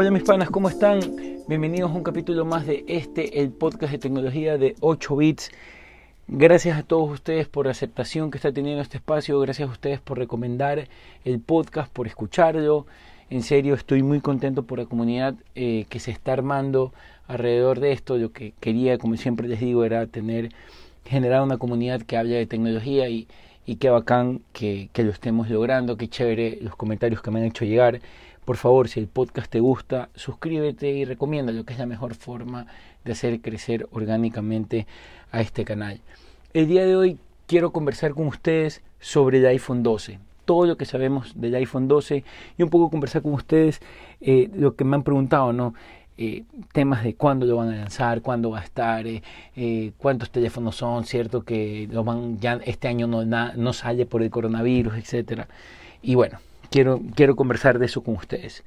Hola mis panas, ¿cómo están? Bienvenidos a un capítulo más de este, el podcast de tecnología de 8 bits. Gracias a todos ustedes por la aceptación que está teniendo este espacio, gracias a ustedes por recomendar el podcast, por escucharlo. En serio, estoy muy contento por la comunidad eh, que se está armando alrededor de esto. Lo que quería, como siempre les digo, era tener, generar una comunidad que hable de tecnología y, y qué bacán que lo estemos logrando, qué chévere los comentarios que me han hecho llegar. Por favor, si el podcast te gusta, suscríbete y recomienda lo que es la mejor forma de hacer crecer orgánicamente a este canal. El día de hoy quiero conversar con ustedes sobre el iPhone 12, todo lo que sabemos del iPhone 12 y un poco conversar con ustedes eh, lo que me han preguntado, ¿no? Eh, temas de cuándo lo van a lanzar, cuándo va a estar, eh, cuántos teléfonos son, cierto que lo van ya este año no, no sale por el coronavirus, etcétera. Y bueno, quiero, quiero conversar de eso con ustedes.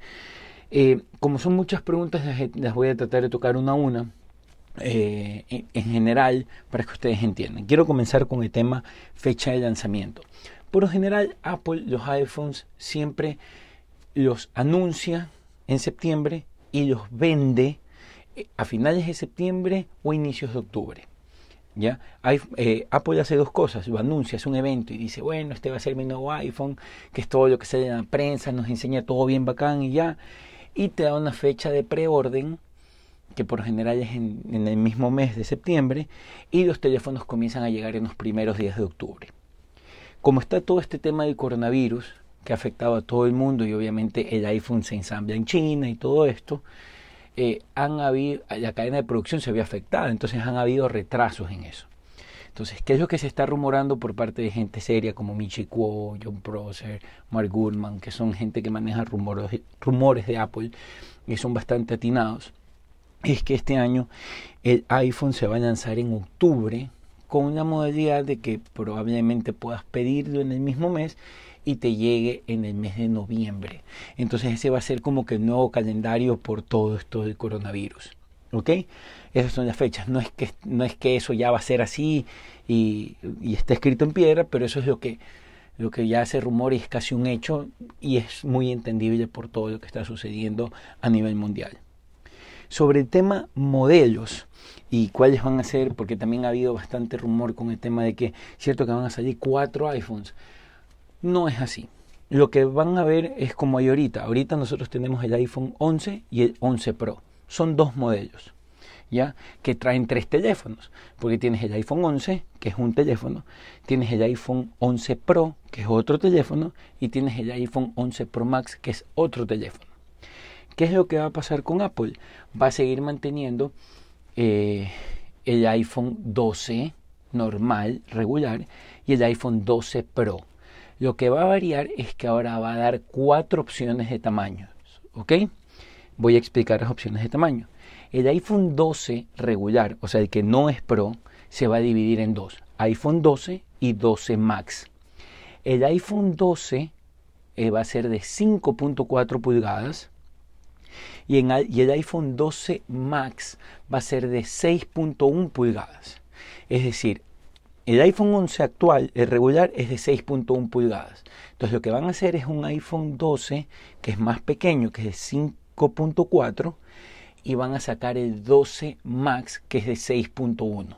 Eh, como son muchas preguntas, las, voy a tratar de tocar una a una. Eh, en, en general, para que ustedes entiendan. Quiero comenzar con el tema fecha de lanzamiento. Por lo general, Apple los iPhones siempre los anuncia en septiembre y los vende a finales de septiembre o inicios de octubre. Eh, Apple hace dos cosas, lo anuncia, es un evento y dice, bueno, este va a ser mi nuevo iPhone, que es todo lo que sale en la prensa, nos enseña todo bien bacán y ya, y te da una fecha de preorden, que por general es en, en el mismo mes de septiembre, y los teléfonos comienzan a llegar en los primeros días de octubre. Como está todo este tema del coronavirus, que ha afectado a todo el mundo y obviamente el iPhone se ensambla en China y todo esto, eh, han habido, la cadena de producción se había afectado, entonces han habido retrasos en eso. Entonces, ¿qué es lo que se está rumorando por parte de gente seria como Michi Kuo, John Prosser, Mark Gurman, que son gente que maneja rumores, rumores de Apple y son bastante atinados? Es que este año el iPhone se va a lanzar en octubre con una modalidad de que probablemente puedas pedirlo en el mismo mes y te llegue en el mes de noviembre. Entonces ese va a ser como que el nuevo calendario por todo esto del coronavirus. ¿Ok? Esas son las fechas. No es que, no es que eso ya va a ser así y, y está escrito en piedra, pero eso es lo que, lo que ya hace rumor y es casi un hecho y es muy entendible por todo lo que está sucediendo a nivel mundial. Sobre el tema modelos y cuáles van a ser, porque también ha habido bastante rumor con el tema de que, cierto que van a salir cuatro iPhones. No es así. Lo que van a ver es como hay ahorita. Ahorita nosotros tenemos el iPhone 11 y el 11 Pro. Son dos modelos, ¿ya? Que traen tres teléfonos. Porque tienes el iPhone 11, que es un teléfono. Tienes el iPhone 11 Pro, que es otro teléfono. Y tienes el iPhone 11 Pro Max, que es otro teléfono. ¿Qué es lo que va a pasar con Apple? Va a seguir manteniendo eh, el iPhone 12 normal, regular, y el iPhone 12 Pro lo que va a variar es que ahora va a dar cuatro opciones de tamaño. ¿Ok? Voy a explicar las opciones de tamaño. El iPhone 12 regular, o sea, el que no es Pro, se va a dividir en dos. iPhone 12 y 12 Max. El iPhone 12 eh, va a ser de 5.4 pulgadas y, y el iPhone 12 Max va a ser de 6.1 pulgadas. Es decir, el iPhone 11 actual, el regular, es de 6.1 pulgadas. Entonces lo que van a hacer es un iPhone 12 que es más pequeño, que es de 5.4, y van a sacar el 12 Max que es de 6.1.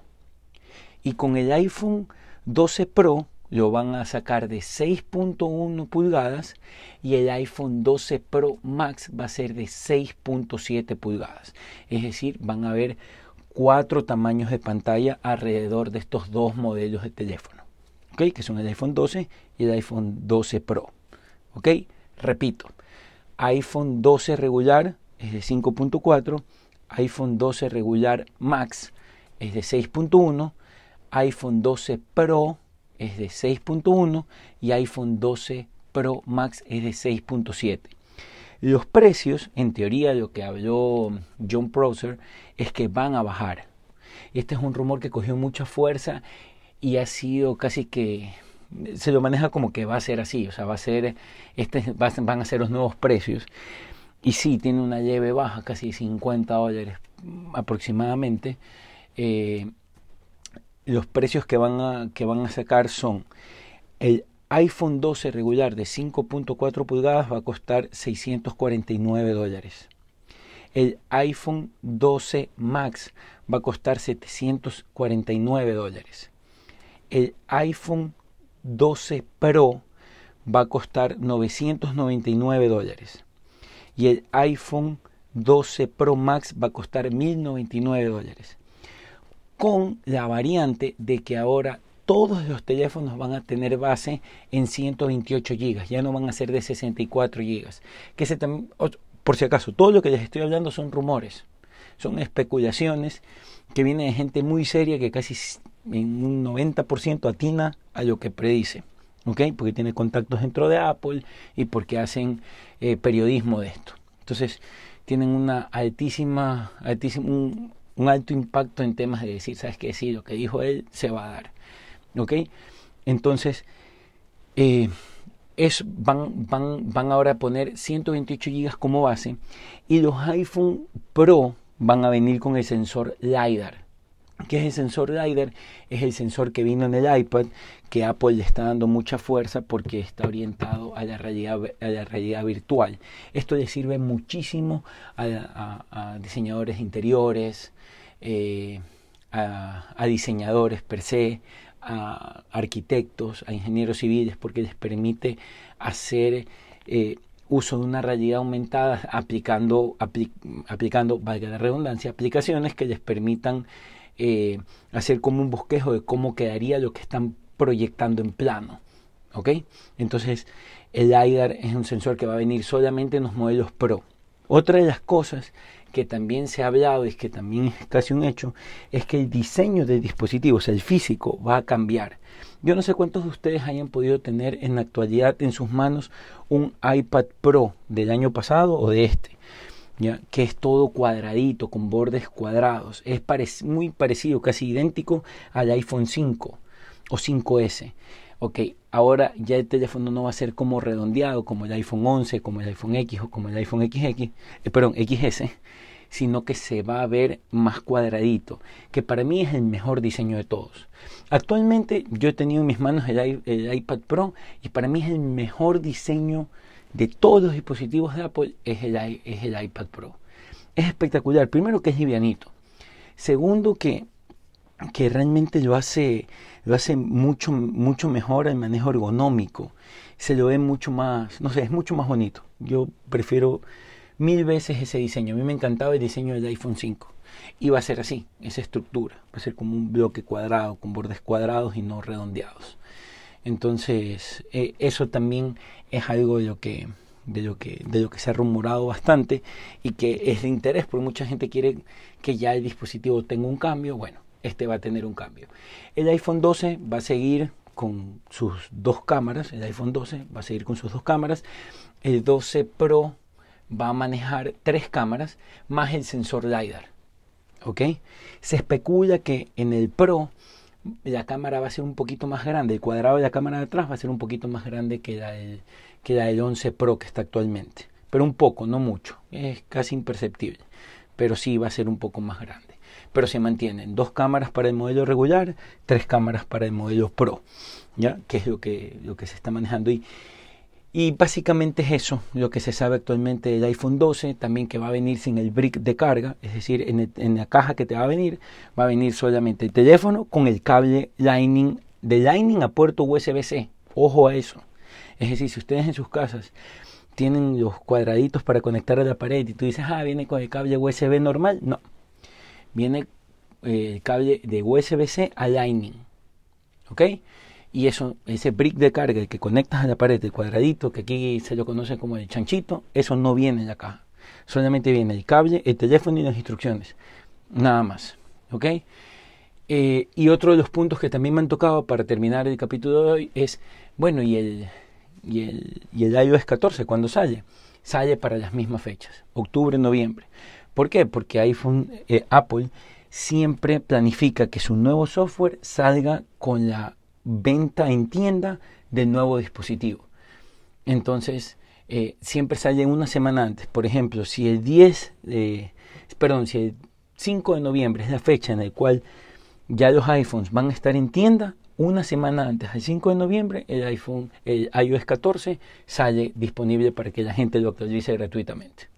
Y con el iPhone 12 Pro lo van a sacar de 6.1 pulgadas y el iPhone 12 Pro Max va a ser de 6.7 pulgadas. Es decir, van a ver cuatro tamaños de pantalla alrededor de estos dos modelos de teléfono. Que son el iPhone 12 y el iPhone 12 Pro, ¿ok? Repito, iPhone 12 regular es de 5.4, iPhone 12 regular Max es de 6.1, iPhone 12 Pro es de 6.1 y iPhone 12 Pro Max es de 6.7. Los precios, en teoría, lo que habló John Prosser, es que van a bajar. Este es un rumor que cogió mucha fuerza y ha sido casi que se lo maneja como que va a ser así, o sea, va a ser, este, van a ser los nuevos precios. Y sí, tiene una leve baja, casi 50 dólares aproximadamente. Eh, los precios que van, a, que van a sacar son el iPhone 12 regular de 5.4 pulgadas va a costar 649 dólares. El iPhone 12 Max va a costar 749 dólares. El iPhone 12 Pro va a costar 999 dólares. Y el iPhone 12 Pro Max va a costar 1099 dólares. Con la variante de que ahora todos los teléfonos van a tener base en 128 GB, ya no van a ser de 64 GB. Que se por si acaso, todo lo que les estoy hablando son rumores, son especulaciones que vienen de gente muy seria que casi en un 90% atina a lo que predice. ¿ok? Porque tiene contactos dentro de Apple y porque hacen eh, periodismo de esto. Entonces, tienen una altísima, altísimo, un, alto impacto en temas de decir, ¿sabes qué? Sí, lo que dijo él se va a dar. ¿Ok? Entonces, eh, es, van, van, van ahora a poner 128 GB como base y los iPhone Pro van a venir con el sensor LiDAR. ¿Qué es el sensor LiDAR? Es el sensor que vino en el iPad que Apple le está dando mucha fuerza porque está orientado a la realidad, a la realidad virtual. Esto le sirve muchísimo a, diseñadores interiores, eh, a, diseñadores per se, a arquitectos, a ingenieros civiles, porque les permite hacer eh, uso de una realidad aumentada aplicando, aplicando, valga la redundancia, aplicaciones que les permitan eh, hacer como un bosquejo de cómo quedaría lo que están proyectando en plano. ¿Ok? Entonces, el LiDAR es un sensor que va a venir solamente en los modelos Pro. Otra de las cosas que también se ha hablado y que también es casi un hecho, es que el diseño del dispositivo, o sea, el físico, va a cambiar. Yo no sé cuántos de ustedes hayan podido tener en la actualidad en sus manos un iPad Pro del año pasado o de este que es todo cuadradito, con bordes cuadrados. Es muy parecido, casi idéntico al iPhone 5 o 5S. Ok, ahora ya el teléfono no va a ser como redondeado, como el iPhone 11, como el iPhone X o como el iPhone XX, eh, perdón, XS, sino que se va a ver más cuadradito, que para mí es el mejor diseño de todos. Actualmente yo he tenido en mis manos el, iPad Pro y para mí es el mejor diseño de todos los dispositivos de Apple es el, es el iPad Pro. Es espectacular. Primero que es livianito. Segundo que, que realmente lo hace, lo hace mucho, mucho mejor el manejo ergonómico. Se lo ve mucho más, no sé, es mucho más bonito. Yo prefiero mil veces ese diseño. A mí me encantaba el diseño del iPhone 5. Y va a ser así, esa estructura. Va a ser como un bloque cuadrado, con bordes cuadrados y no redondeados. Entonces, eh, eso también es algo de lo que de lo que de lo que se ha rumorado bastante y que es de interés porque mucha gente quiere que ya el dispositivo tenga un cambio bueno este va a tener un cambio el iPhone 12 va a seguir con sus dos cámaras el iPhone 12 va a seguir con sus dos cámaras el 12 Pro va a manejar tres cámaras más el sensor lidar ¿ok? se especula que en el Pro la cámara va a ser un poquito más grande, el cuadrado de la cámara de atrás va a ser un poquito más grande que la del, que la del 11 Pro que está actualmente. Pero un poco, no mucho, es casi imperceptible, pero sí va a ser un poco más grande. Pero se mantienen dos cámaras para el modelo regular, tres cámaras para el modelo Pro, ¿ya? que es lo que, lo que se está manejando. Y, y básicamente es eso lo que se sabe actualmente del iPhone 12, también que va a venir sin el brick de carga, es decir, en, la caja que te va a venir, va a venir solamente el teléfono con el cable Lightning, de Lightning a puerto USB-C. Ojo a eso. Es decir, si ustedes en sus casas tienen los cuadraditos para conectar a la pared y tú dices, ah, viene con el cable USB normal, no. Viene eh, el cable de USB-C a Lightning. ¿Ok? Y eso, ese brick de carga que conectas a la pared, el cuadradito, que aquí se lo conoce como el chanchito, eso no viene en la caja. Solamente viene el cable, el teléfono y las instrucciones. Nada más. ¿Ok? Eh, y otro de los puntos que también me han tocado para terminar el capítulo de hoy es, bueno, y el, y el, y el iOS 14, ¿cuándo sale? Sale para las mismas fechas, octubre, noviembre. ¿Por qué? Porque iPhone, eh, Apple siempre planifica que su nuevo software salga con la venta en tienda del nuevo dispositivo. Entonces, eh, siempre sale una semana antes. Por ejemplo, si el 10, de, perdón, si el 5 de noviembre es la fecha en la cual ya los iPhones van a estar en tienda, una semana antes, el 5 de noviembre, el iPhone, el iOS 14 sale disponible para que la gente lo actualice gratuitamente.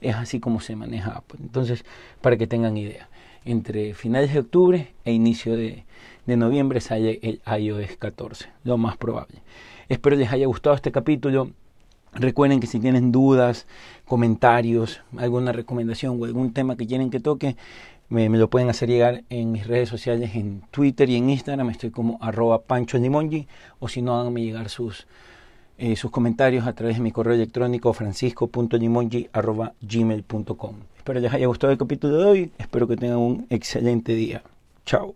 es así como se maneja Apple. Entonces, para que tengan idea, entre finales de octubre e inicio de, noviembre sale el iOS 14, lo más probable. Espero les haya gustado este capítulo. Recuerden que si tienen dudas, comentarios, alguna recomendación o algún tema que quieren que toque, me, lo pueden hacer llegar en mis redes sociales, en Twitter y en Instagram. Estoy como arroba pancho limongi, o si no, háganme llegar sus, eh, sus comentarios a través de mi correo electrónico francisco.limongi.gmail.com. Espero les haya gustado el capítulo de hoy. Espero que tengan un excelente día. Chao.